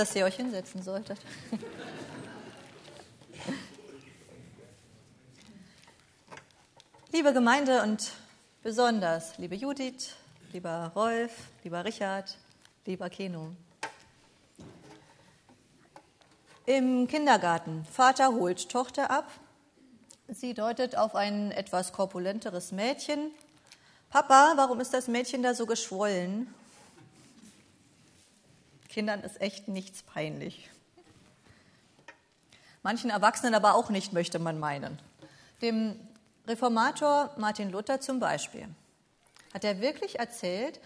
dass ihr euch hinsetzen solltet. Liebe Gemeinde und besonders liebe Judith, lieber Rolf, lieber Richard, lieber Keno. Im Kindergarten. Vater holt Tochter ab. Sie deutet auf ein etwas korpulenteres Mädchen. Papa, warum ist das Mädchen da so geschwollen? Kindern ist echt nichts peinlich. Manchen Erwachsenen aber auch nicht, möchte man meinen. Dem Reformator Martin Luther zum Beispiel hat er wirklich erzählt,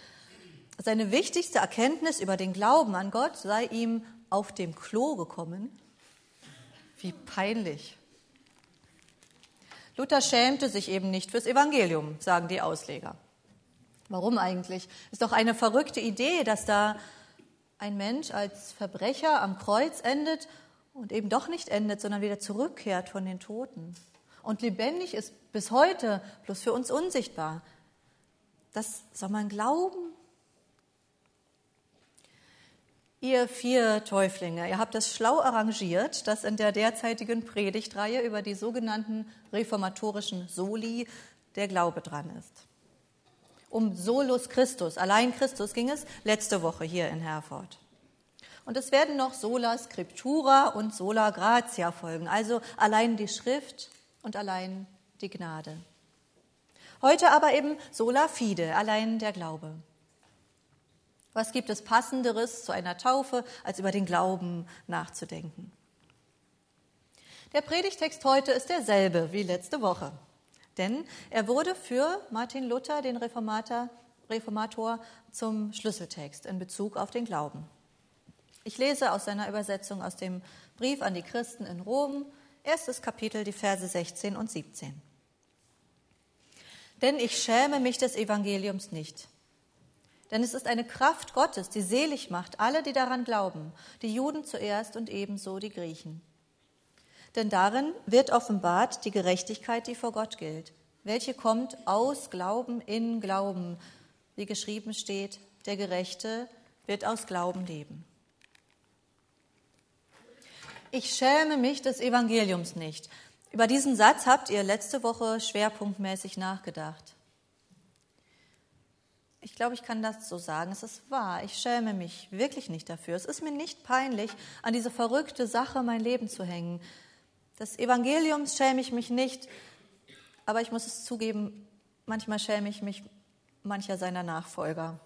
seine wichtigste Erkenntnis über den Glauben an Gott sei ihm auf dem Klo gekommen. Wie peinlich. Luther schämte sich eben nicht fürs Evangelium, sagen die Ausleger. Warum eigentlich? Ist doch eine verrückte Idee, dass da ein Mensch als Verbrecher am Kreuz endet und eben doch nicht endet, sondern wieder zurückkehrt von den Toten und lebendig ist bis heute, bloß für uns unsichtbar. Das soll man glauben. Ihr vier Täuflinge, ihr habt es schlau arrangiert, dass in der derzeitigen Predigtreihe über die sogenannten reformatorischen Soli der Glaube dran ist. Um Solus Christus, allein Christus ging es letzte Woche hier in Herford. Und es werden noch Sola Scriptura und Sola Gratia folgen, also allein die Schrift und allein die Gnade. Heute aber eben sola fide, allein der Glaube. Was gibt es passenderes zu einer Taufe, als über den Glauben nachzudenken? Der Predigtext heute ist derselbe wie letzte Woche, denn er wurde für Martin Luther, den Reformator, Reformator, zum Schlüsseltext in Bezug auf den Glauben. Ich lese aus seiner Übersetzung aus dem Brief an die Christen in Rom, Erstes Kapitel, die Verse 16 und 17. Denn ich schäme mich des Evangeliums nicht. Denn es ist eine Kraft Gottes, die selig macht alle, die daran glauben, die Juden zuerst und ebenso die Griechen. Denn darin wird offenbart die Gerechtigkeit, die vor Gott gilt, welche kommt aus Glauben in Glauben, wie geschrieben steht, der Gerechte wird aus Glauben leben. Ich schäme mich des Evangeliums nicht. Über diesen Satz habt ihr letzte Woche schwerpunktmäßig nachgedacht. Ich glaube, ich kann das so sagen. Es ist wahr. Ich schäme mich wirklich nicht dafür. Es ist mir nicht peinlich, an diese verrückte Sache mein Leben zu hängen. Des Evangeliums schäme ich mich nicht, aber ich muss es zugeben, manchmal schäme ich mich mancher seiner Nachfolger.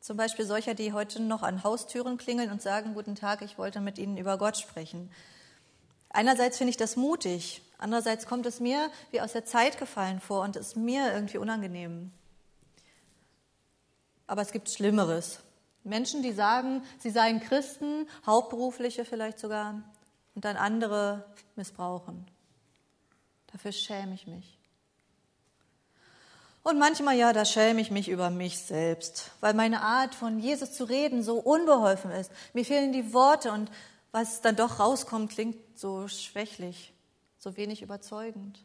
Zum Beispiel solcher, die heute noch an Haustüren klingeln und sagen, guten Tag, ich wollte mit Ihnen über Gott sprechen. Einerseits finde ich das mutig, andererseits kommt es mir wie aus der Zeit gefallen vor und ist mir irgendwie unangenehm. Aber es gibt Schlimmeres. Menschen, die sagen, sie seien Christen, Hauptberufliche vielleicht sogar, und dann andere missbrauchen. Dafür schäme ich mich. Und manchmal, ja, da schäme ich mich über mich selbst, weil meine Art von Jesus zu reden so unbeholfen ist. Mir fehlen die Worte und was dann doch rauskommt, klingt so schwächlich, so wenig überzeugend.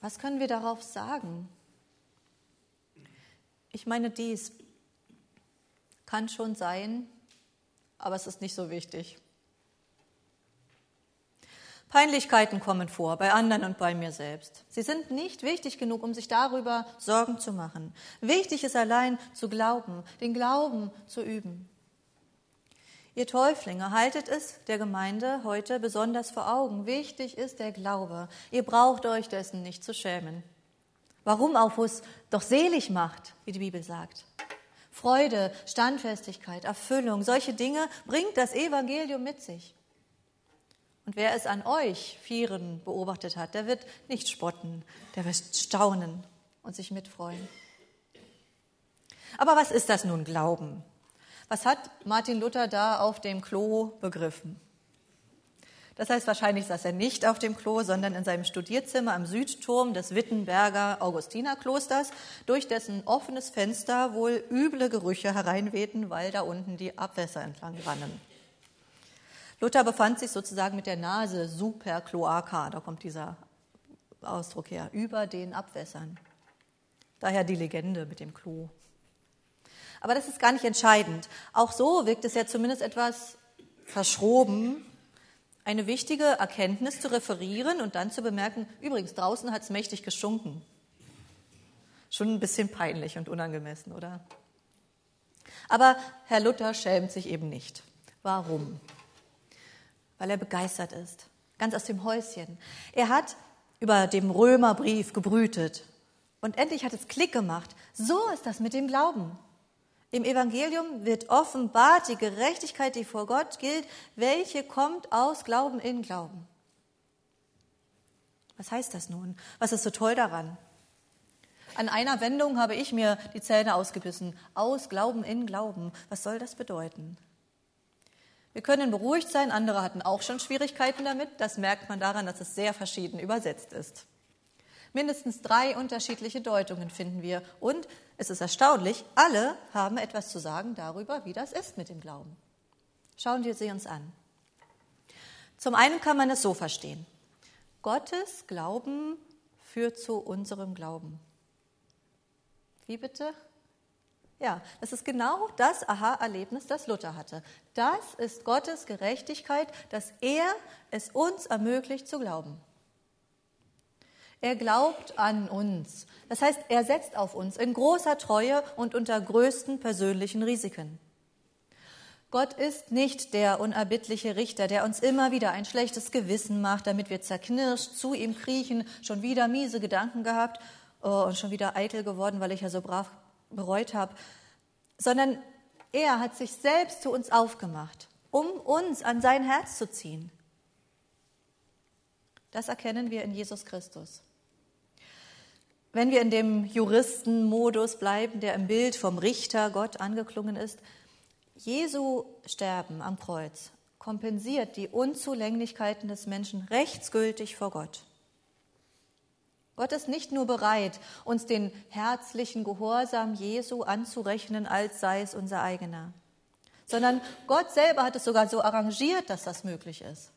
Was können wir darauf sagen? Ich meine, dies kann schon sein, aber es ist nicht so wichtig. Peinlichkeiten kommen vor, bei anderen und bei mir selbst. Sie sind nicht wichtig genug, um sich darüber Sorgen zu machen. Wichtig ist allein zu glauben, den Glauben zu üben. Ihr Täuflinge, haltet es der Gemeinde heute besonders vor Augen. Wichtig ist der Glaube. Ihr braucht euch dessen nicht zu schämen. Warum auch, wo es doch selig macht, wie die Bibel sagt. Freude, Standfestigkeit, Erfüllung, solche Dinge bringt das Evangelium mit sich. Und wer es an euch Vieren beobachtet hat, der wird nicht spotten, der wird staunen und sich mitfreuen. Aber was ist das nun Glauben? Was hat Martin Luther da auf dem Klo begriffen? Das heißt, wahrscheinlich saß er nicht auf dem Klo, sondern in seinem Studierzimmer am Südturm des Wittenberger Augustinerklosters, durch dessen offenes Fenster wohl üble Gerüche hereinwehten, weil da unten die Abwässer entlang rannen. Luther befand sich sozusagen mit der Nase super cloaca, da kommt dieser Ausdruck her, über den Abwässern. Daher die Legende mit dem Klo. Aber das ist gar nicht entscheidend. Auch so wirkt es ja zumindest etwas verschroben, eine wichtige Erkenntnis zu referieren und dann zu bemerken, übrigens, draußen hat es mächtig geschunken. Schon ein bisschen peinlich und unangemessen, oder? Aber Herr Luther schämt sich eben nicht. Warum? Weil er begeistert ist, ganz aus dem Häuschen. Er hat über dem Römerbrief gebrütet und endlich hat es Klick gemacht. So ist das mit dem Glauben. Im Evangelium wird offenbart die Gerechtigkeit, die vor Gott gilt, welche kommt aus Glauben in Glauben. Was heißt das nun? Was ist so toll daran? An einer Wendung habe ich mir die Zähne ausgebissen. Aus Glauben in Glauben. Was soll das bedeuten? Wir können beruhigt sein, andere hatten auch schon Schwierigkeiten damit. Das merkt man daran, dass es sehr verschieden übersetzt ist. Mindestens drei unterschiedliche Deutungen finden wir. Und es ist erstaunlich, alle haben etwas zu sagen darüber, wie das ist mit dem Glauben. Schauen wir sie uns an. Zum einen kann man es so verstehen. Gottes Glauben führt zu unserem Glauben. Wie bitte? Ja, das ist genau das Aha-Erlebnis, das Luther hatte. Das ist Gottes Gerechtigkeit, dass er es uns ermöglicht zu glauben. Er glaubt an uns. Das heißt, er setzt auf uns in großer Treue und unter größten persönlichen Risiken. Gott ist nicht der unerbittliche Richter, der uns immer wieder ein schlechtes Gewissen macht, damit wir zerknirscht zu ihm kriechen, schon wieder miese Gedanken gehabt oh, und schon wieder eitel geworden, weil ich ja so brav bereut habe, sondern er hat sich selbst zu uns aufgemacht, um uns an sein Herz zu ziehen. Das erkennen wir in Jesus Christus. Wenn wir in dem Juristenmodus bleiben, der im Bild vom Richter Gott angeklungen ist, Jesu Sterben am Kreuz kompensiert die Unzulänglichkeiten des Menschen rechtsgültig vor Gott. Gott ist nicht nur bereit, uns den herzlichen Gehorsam Jesu anzurechnen, als sei es unser eigener, sondern Gott selber hat es sogar so arrangiert, dass das möglich ist.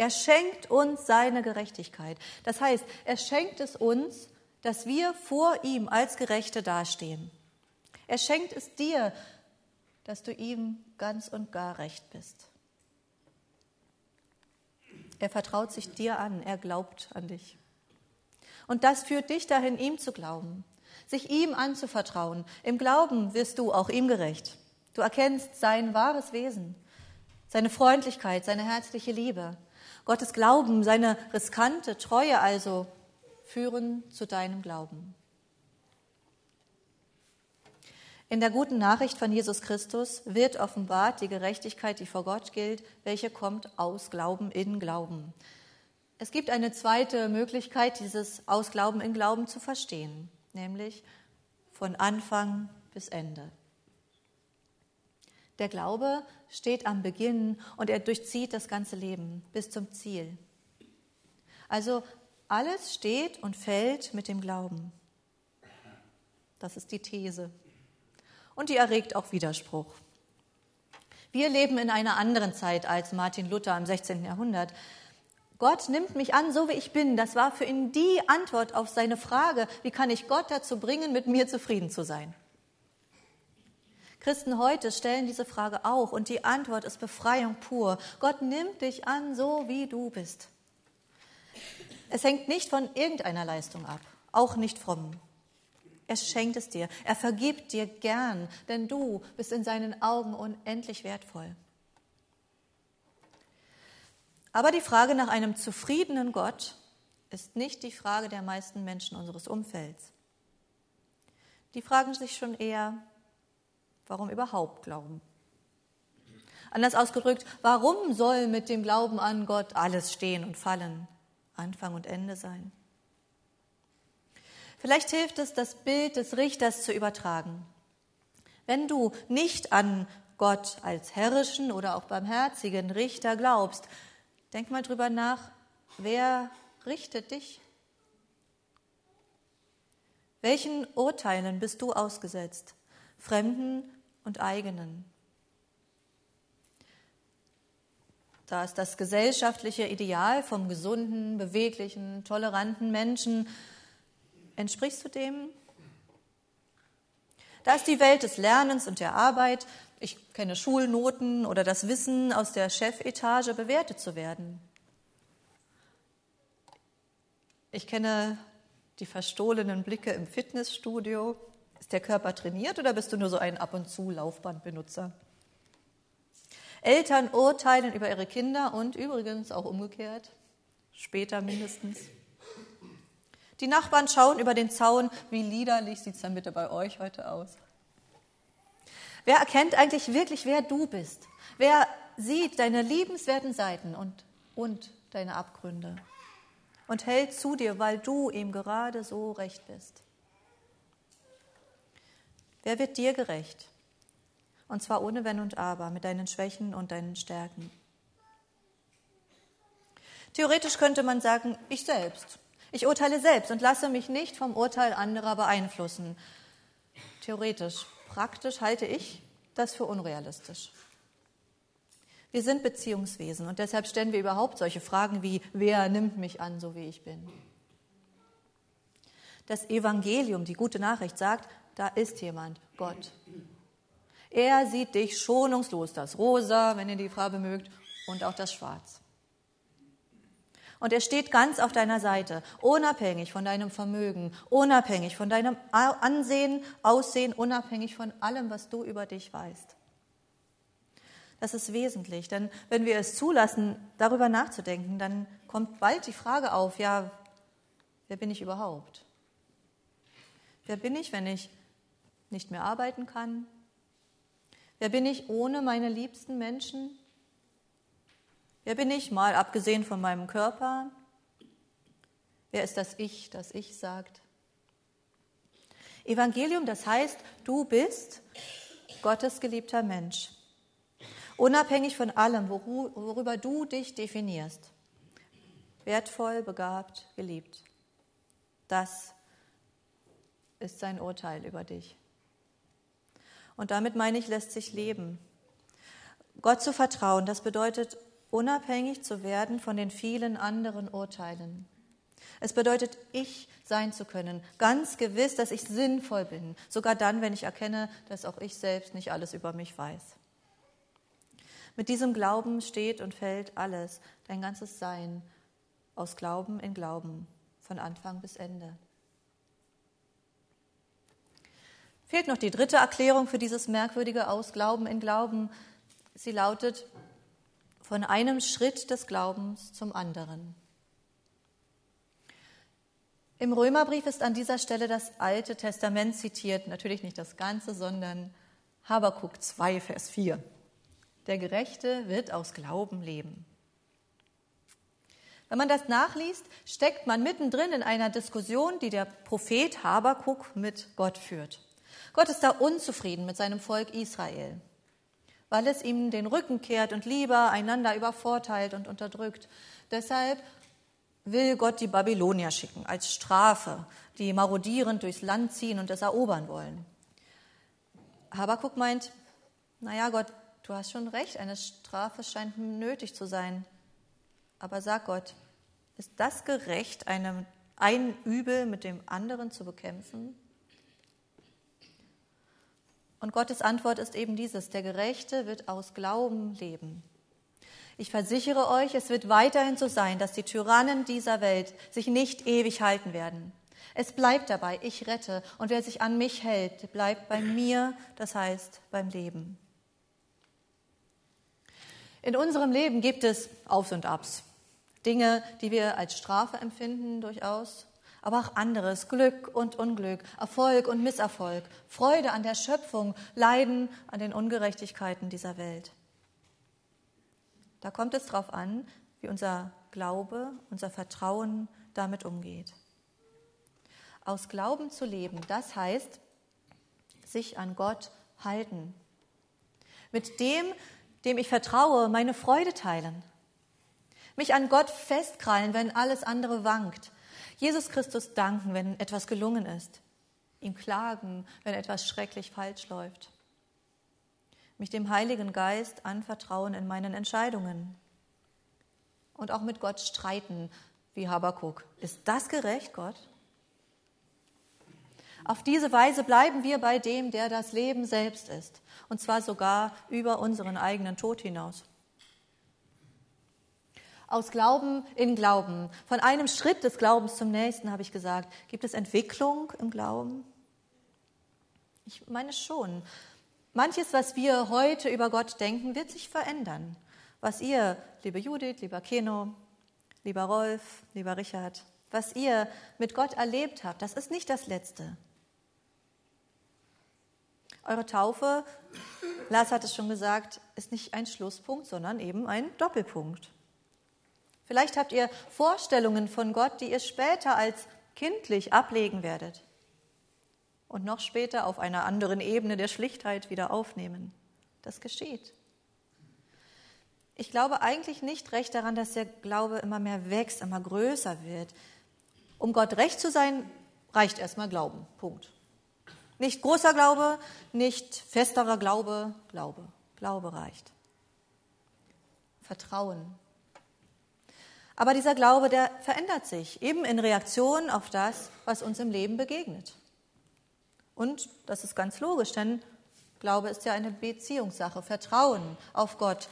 Er schenkt uns seine Gerechtigkeit. Das heißt, er schenkt es uns, dass wir vor ihm als Gerechte dastehen. Er schenkt es dir, dass du ihm ganz und gar recht bist. Er vertraut sich dir an, er glaubt an dich. Und das führt dich dahin, ihm zu glauben, sich ihm anzuvertrauen. Im Glauben wirst du auch ihm gerecht. Du erkennst sein wahres Wesen, seine Freundlichkeit, seine herzliche Liebe. Gottes Glauben, seine riskante Treue also führen zu deinem Glauben. In der guten Nachricht von Jesus Christus wird offenbart die Gerechtigkeit, die vor Gott gilt, welche kommt aus Glauben in Glauben. Es gibt eine zweite Möglichkeit, dieses aus Glauben in Glauben zu verstehen, nämlich von Anfang bis Ende. Der Glaube steht am Beginn und er durchzieht das ganze Leben bis zum Ziel. Also alles steht und fällt mit dem Glauben. Das ist die These. Und die erregt auch Widerspruch. Wir leben in einer anderen Zeit als Martin Luther im 16. Jahrhundert. Gott nimmt mich an, so wie ich bin. Das war für ihn die Antwort auf seine Frage, wie kann ich Gott dazu bringen, mit mir zufrieden zu sein? Christen heute stellen diese Frage auch und die Antwort ist Befreiung pur. Gott nimmt dich an, so wie du bist. Es hängt nicht von irgendeiner Leistung ab, auch nicht fromm. Er schenkt es dir, er vergibt dir gern, denn du bist in seinen Augen unendlich wertvoll. Aber die Frage nach einem zufriedenen Gott ist nicht die Frage der meisten Menschen unseres Umfelds. Die fragen sich schon eher, warum überhaupt glauben? Anders ausgedrückt, warum soll mit dem Glauben an Gott alles stehen und fallen? Anfang und Ende sein. Vielleicht hilft es, das Bild des Richters zu übertragen. Wenn du nicht an Gott als herrischen oder auch barmherzigen Richter glaubst, denk mal drüber nach, wer richtet dich? Welchen Urteilen bist du ausgesetzt? Fremden und eigenen? Da ist das gesellschaftliche Ideal vom gesunden, beweglichen, toleranten Menschen. Entsprichst du dem? Da ist die Welt des Lernens und der Arbeit. Ich kenne Schulnoten oder das Wissen aus der Chefetage bewertet zu werden. Ich kenne die verstohlenen Blicke im Fitnessstudio. Ist der Körper trainiert oder bist du nur so ein ab und zu Laufbandbenutzer? Eltern urteilen über ihre Kinder und übrigens auch umgekehrt, später mindestens. Die Nachbarn schauen über den Zaun, wie liederlich sieht es dann bitte bei euch heute aus? Wer erkennt eigentlich wirklich, wer du bist? Wer sieht deine liebenswerten Seiten und, und deine Abgründe und hält zu dir, weil du ihm gerade so recht bist? Wer wird dir gerecht? Und zwar ohne Wenn und Aber, mit deinen Schwächen und deinen Stärken. Theoretisch könnte man sagen, ich selbst. Ich urteile selbst und lasse mich nicht vom Urteil anderer beeinflussen. Theoretisch. Praktisch halte ich das für unrealistisch. Wir sind Beziehungswesen und deshalb stellen wir überhaupt solche Fragen wie, wer nimmt mich an, so wie ich bin? Das Evangelium, die gute Nachricht sagt, da ist jemand, Gott. Er sieht dich schonungslos, das Rosa, wenn ihr die Farbe mögt, und auch das Schwarz. Und er steht ganz auf deiner Seite, unabhängig von deinem Vermögen, unabhängig von deinem Ansehen, Aussehen, unabhängig von allem, was du über dich weißt. Das ist wesentlich, denn wenn wir es zulassen, darüber nachzudenken, dann kommt bald die Frage auf, ja, wer bin ich überhaupt? Wer bin ich, wenn ich nicht mehr arbeiten kann? Wer bin ich ohne meine liebsten Menschen? Wer bin ich, mal abgesehen von meinem Körper? Wer ist das Ich, das Ich sagt? Evangelium, das heißt, du bist Gottes geliebter Mensch, unabhängig von allem, worüber du dich definierst. Wertvoll, begabt, geliebt. Das ist sein Urteil über dich. Und damit meine ich, lässt sich leben. Gott zu vertrauen, das bedeutet, unabhängig zu werden von den vielen anderen Urteilen. Es bedeutet, ich sein zu können, ganz gewiss, dass ich sinnvoll bin, sogar dann, wenn ich erkenne, dass auch ich selbst nicht alles über mich weiß. Mit diesem Glauben steht und fällt alles, dein ganzes Sein, aus Glauben in Glauben, von Anfang bis Ende. Fehlt noch die dritte Erklärung für dieses merkwürdige Ausglauben in Glauben. Sie lautet, von einem Schritt des Glaubens zum anderen. Im Römerbrief ist an dieser Stelle das Alte Testament zitiert, natürlich nicht das Ganze, sondern Habakuk 2, Vers 4. Der Gerechte wird aus Glauben leben. Wenn man das nachliest, steckt man mittendrin in einer Diskussion, die der Prophet Habakuk mit Gott führt. Gott ist da unzufrieden mit seinem Volk Israel, weil es ihm den Rücken kehrt und lieber einander übervorteilt und unterdrückt. Deshalb will Gott die Babylonier schicken als Strafe, die marodierend durchs Land ziehen und es erobern wollen. Habakuk meint, naja Gott, du hast schon recht, eine Strafe scheint nötig zu sein. Aber sag Gott, ist das gerecht, einem, ein Übel mit dem anderen zu bekämpfen? Und Gottes Antwort ist eben dieses, der Gerechte wird aus Glauben leben. Ich versichere euch, es wird weiterhin so sein, dass die Tyrannen dieser Welt sich nicht ewig halten werden. Es bleibt dabei, ich rette, und wer sich an mich hält, bleibt bei mir, das heißt beim Leben. In unserem Leben gibt es Aufs und Abs, Dinge, die wir als Strafe empfinden durchaus, aber auch anderes, Glück und Unglück, Erfolg und Misserfolg, Freude an der Schöpfung, Leiden an den Ungerechtigkeiten dieser Welt. Da kommt es darauf an, wie unser Glaube, unser Vertrauen damit umgeht. Aus Glauben zu leben, das heißt, sich an Gott halten. Mit dem, dem ich vertraue, meine Freude teilen. Mich an Gott festkrallen, wenn alles andere wankt. Jesus Christus danken, wenn etwas gelungen ist. Ihm klagen, wenn etwas schrecklich falsch läuft. Mich dem Heiligen Geist anvertrauen in meinen Entscheidungen. Und auch mit Gott streiten, wie Habakuk. Ist das gerecht, Gott? Auf diese Weise bleiben wir bei dem, der das Leben selbst ist, und zwar sogar über unseren eigenen Tod hinaus. Aus Glauben in Glauben, von einem Schritt des Glaubens zum nächsten, habe ich gesagt, gibt es Entwicklung im Glauben? Ich meine schon. Manches, was wir heute über Gott denken, wird sich verändern. Was ihr, liebe Judith, lieber Keno, lieber Rolf, lieber Richard, was ihr mit Gott erlebt habt, das ist nicht das Letzte. Eure Taufe, Lars hat es schon gesagt, ist nicht ein Schlusspunkt, sondern eben ein Doppelpunkt. Vielleicht habt ihr Vorstellungen von Gott, die ihr später als kindlich ablegen werdet und noch später auf einer anderen Ebene der Schlichtheit wieder aufnehmen. Das geschieht. Ich glaube eigentlich nicht recht daran, dass der Glaube immer mehr wächst, immer größer wird. Um Gott recht zu sein, reicht erstmal Glauben. Punkt. Nicht großer Glaube, nicht festerer Glaube, Glaube. Glaube reicht. Vertrauen. Aber dieser Glaube, der verändert sich eben in Reaktion auf das, was uns im Leben begegnet. Und das ist ganz logisch, denn Glaube ist ja eine Beziehungssache. Vertrauen auf Gott.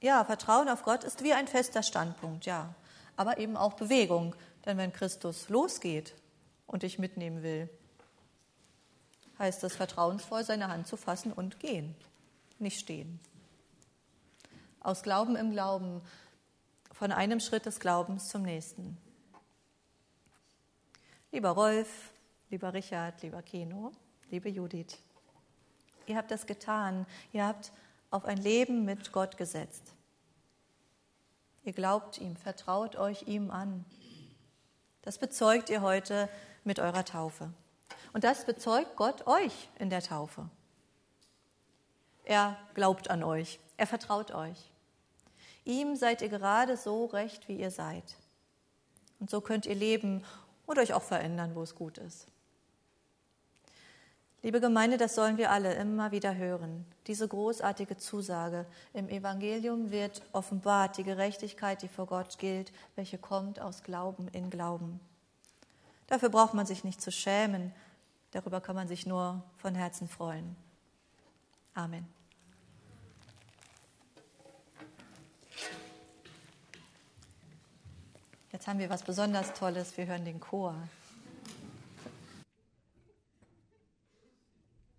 Ja, Vertrauen auf Gott ist wie ein fester Standpunkt, ja. Aber eben auch Bewegung. Denn wenn Christus losgeht und dich mitnehmen will, heißt es vertrauensvoll, seine Hand zu fassen und gehen, nicht stehen. Aus Glauben im Glauben, von einem Schritt des Glaubens zum nächsten. Lieber Rolf, lieber Richard, lieber Keno, liebe Judith, ihr habt das getan. Ihr habt auf ein Leben mit Gott gesetzt. Ihr glaubt ihm, vertraut euch ihm an. Das bezeugt ihr heute mit eurer Taufe. Und das bezeugt Gott euch in der Taufe. Er glaubt an euch, er vertraut euch. Ihm seid ihr gerade so recht, wie ihr seid. Und so könnt ihr leben und euch auch verändern, wo es gut ist. Liebe Gemeinde, das sollen wir alle immer wieder hören. Diese großartige Zusage. Im Evangelium wird offenbart die Gerechtigkeit, die vor Gott gilt, welche kommt aus Glauben in Glauben. Dafür braucht man sich nicht zu schämen, Darüber kann man sich nur von Herzen freuen. Amen. Jetzt haben wir was besonders Tolles. Wir hören den Chor.